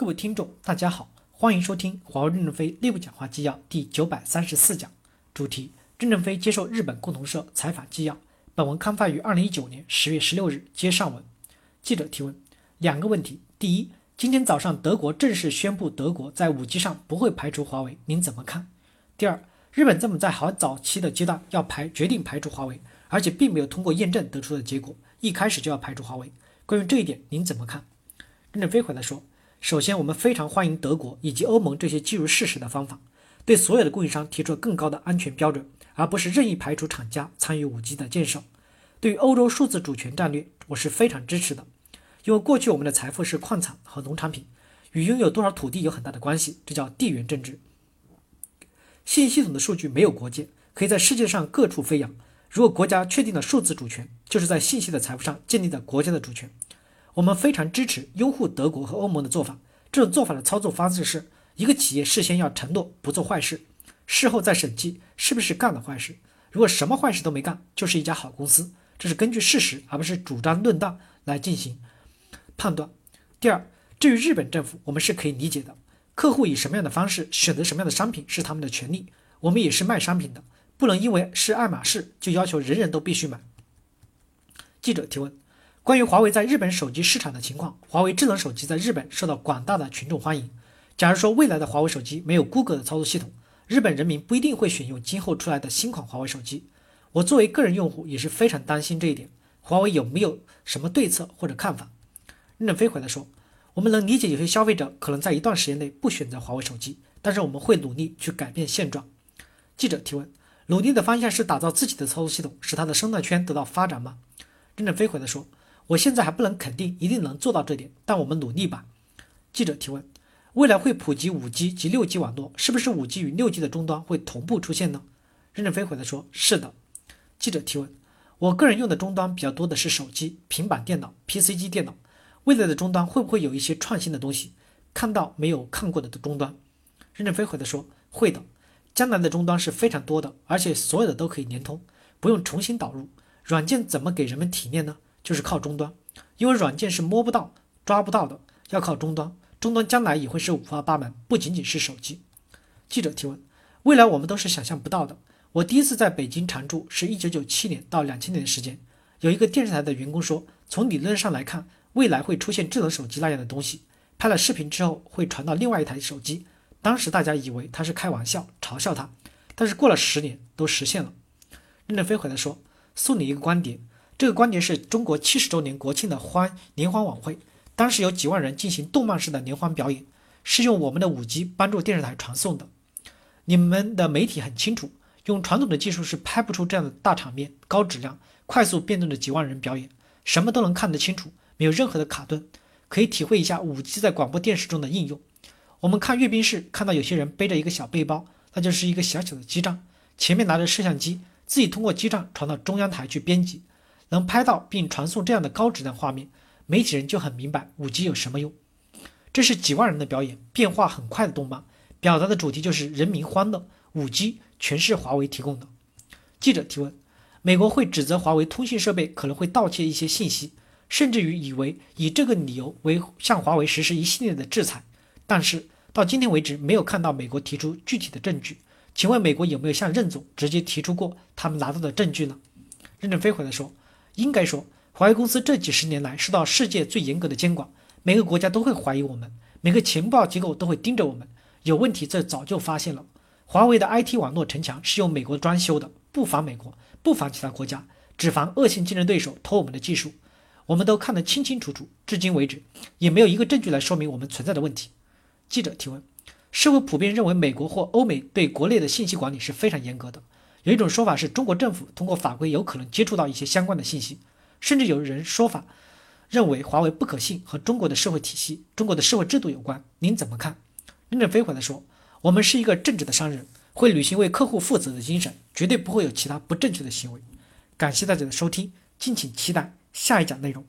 各位听众，大家好，欢迎收听华为任正非内部讲话纪要第九百三十四讲，主题：任正非接受日本共同社采访纪要。本文刊发于二零一九年十月十六日。接上文，记者提问：两个问题。第一，今天早上德国正式宣布德国在五 G 上不会排除华为，您怎么看？第二，日本这么在好早期的阶段要排决定排除华为，而且并没有通过验证得出的结果，一开始就要排除华为，关于这一点您怎么看？任正非回答说。首先，我们非常欢迎德国以及欧盟这些基于事实的方法，对所有的供应商提出更高的安全标准，而不是任意排除厂家参与五 G 的建设。对于欧洲数字主权战略，我是非常支持的，因为过去我们的财富是矿产和农产品，与拥有多少土地有很大的关系，这叫地缘政治。信息系统的数据没有国界，可以在世界上各处飞扬。如果国家确定了数字主权，就是在信息的财富上建立了国家的主权。我们非常支持拥护德国和欧盟的做法。这种做法的操作方式是一个企业事先要承诺不做坏事，事后再审计是不是干了坏事。如果什么坏事都没干，就是一家好公司。这是根据事实而不是主张论断来进行判断。第二，至于日本政府，我们是可以理解的。客户以什么样的方式选择什么样的商品是他们的权利。我们也是卖商品的，不能因为是爱马仕就要求人人都必须买。记者提问。关于华为在日本手机市场的情况，华为智能手机在日本受到广大的群众欢迎。假如说未来的华为手机没有谷歌的操作系统，日本人民不一定会选用今后出来的新款华为手机。我作为个人用户也是非常担心这一点。华为有没有什么对策或者看法？任正非回答说：“我们能理解有些消费者可能在一段时间内不选择华为手机，但是我们会努力去改变现状。”记者提问：“努力的方向是打造自己的操作系统，使它的生态圈得到发展吗？”任正非回答说。我现在还不能肯定一定能做到这点，但我们努力吧。记者提问：未来会普及五 G 及六 G 网络，是不是五 G 与六 G 的终端会同步出现呢？任正非回答说：是的。记者提问：我个人用的终端比较多的是手机、平板电脑、PC 机电脑，未来的终端会不会有一些创新的东西，看到没有看过的终端？任正非回答说：会的。将来的终端是非常多的，而且所有的都可以连通，不用重新导入软件，怎么给人们体验呢？就是靠终端，因为软件是摸不到、抓不到的，要靠终端。终端将来也会是五花八门，不仅仅是手机。记者提问：未来我们都是想象不到的。我第一次在北京常住是一九九七年到两千年的时间，有一个电视台的员工说，从理论上来看，未来会出现智能手机那样的东西，拍了视频之后会传到另外一台手机。当时大家以为他是开玩笑，嘲笑他，但是过了十年都实现了。任正非回来说：送你一个观点。这个观点是中国七十周年国庆的欢联欢晚会，当时有几万人进行动漫式的联欢表演，是用我们的五 G 帮助电视台传送的。你们的媒体很清楚，用传统的技术是拍不出这样的大场面、高质量、快速变动的几万人表演，什么都能看得清楚，没有任何的卡顿，可以体会一下五 G 在广播电视中的应用。我们看阅兵式，看到有些人背着一个小背包，那就是一个小小的基站，前面拿着摄像机，自己通过基站传到中央台去编辑。能拍到并传送这样的高质量画面，媒体人就很明白五 G 有什么用。这是几万人的表演，变化很快的动漫，表达的主题就是人民欢乐。五 G 全是华为提供的。记者提问：美国会指责华为通信设备可能会盗窃一些信息，甚至于以为以这个理由为向华为实施一系列的制裁，但是到今天为止没有看到美国提出具体的证据。请问美国有没有向任总直接提出过他们拿到的证据呢？任正非回答说。应该说，华为公司这几十年来受到世界最严格的监管，每个国家都会怀疑我们，每个情报机构都会盯着我们，有问题这早就发现了。华为的 IT 网络城墙是用美国专修的，不防美国，不防其他国家，只防恶性竞争对手偷我们的技术，我们都看得清清楚楚。至今为止，也没有一个证据来说明我们存在的问题。记者提问：社会普遍认为美国或欧美对国内的信息管理是非常严格的。有一种说法是中国政府通过法规有可能接触到一些相关的信息，甚至有人说法认为华为不可信，和中国的社会体系、中国的社会制度有关。您怎么看？任正非回答说：“我们是一个正直的商人，会履行为客户负责的精神，绝对不会有其他不正确的行为。”感谢大家的收听，敬请期待下一讲内容。